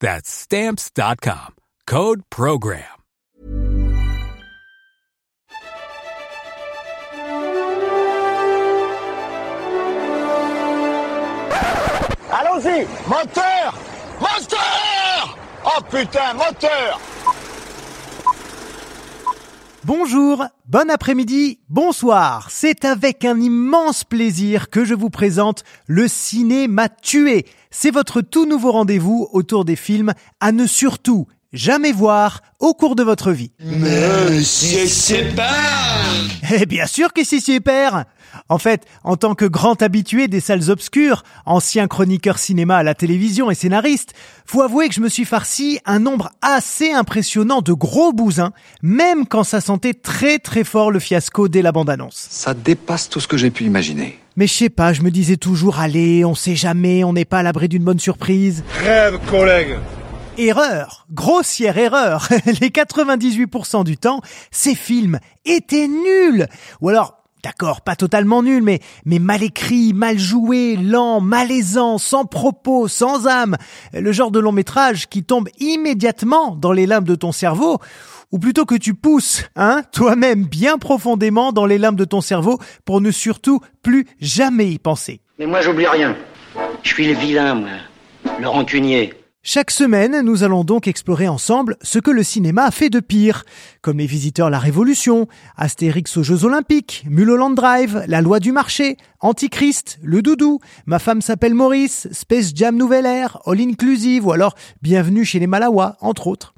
That's Stamps.com. Code Program. Allons-y Moteur Moteur Oh putain, moteur Bonjour, bon après-midi, bonsoir. C'est avec un immense plaisir que je vous présente Le Ciné m'a tué. C'est votre tout nouveau rendez-vous autour des films à ne surtout jamais voir au cours de votre vie. Mais c'est pas Eh bien sûr que si c'est père En fait, en tant que grand habitué des salles obscures, ancien chroniqueur cinéma à la télévision et scénariste, faut avouer que je me suis farci un nombre assez impressionnant de gros bousins, même quand ça sentait très très fort le fiasco dès la bande-annonce. Ça dépasse tout ce que j'ai pu imaginer. Mais je sais pas, je me disais toujours, allez, on sait jamais, on n'est pas à l'abri d'une bonne surprise. Rêve, collègue Erreur, grossière erreur. Les 98% du temps, ces films étaient nuls. Ou alors, d'accord, pas totalement nuls, mais, mais mal écrits, mal joués, lents, malaisants, sans propos, sans âme. Le genre de long métrage qui tombe immédiatement dans les limbes de ton cerveau. Ou plutôt que tu pousses, hein, toi-même bien profondément dans les limbes de ton cerveau pour ne surtout plus jamais y penser. Mais moi, j'oublie rien. Je suis le vilain, moi. Le rancunier. Chaque semaine, nous allons donc explorer ensemble ce que le cinéma a fait de pire, comme les visiteurs La Révolution, Astérix aux Jeux Olympiques, Mulholland Drive, La Loi du Marché, Antichrist, Le Doudou, Ma femme s'appelle Maurice, Space Jam Nouvelle Air, All Inclusive ou alors Bienvenue chez les Malawa, entre autres.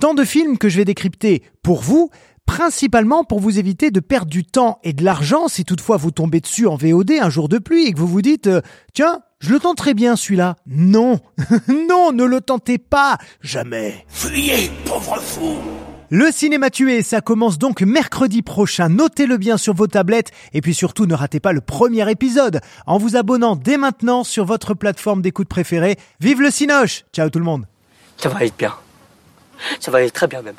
Tant de films que je vais décrypter pour vous, principalement pour vous éviter de perdre du temps et de l'argent si toutefois vous tombez dessus en VOD un jour de pluie et que vous vous dites euh, tiens je le tenterai bien celui-là. Non, non, ne le tentez pas, jamais. Fuyez, pauvre fou Le cinéma tué, ça commence donc mercredi prochain. Notez-le bien sur vos tablettes et puis surtout ne ratez pas le premier épisode en vous abonnant dès maintenant sur votre plateforme d'écoute préférée. Vive le Cinoche Ciao tout le monde Ça va être bien. Ça va être très bien même.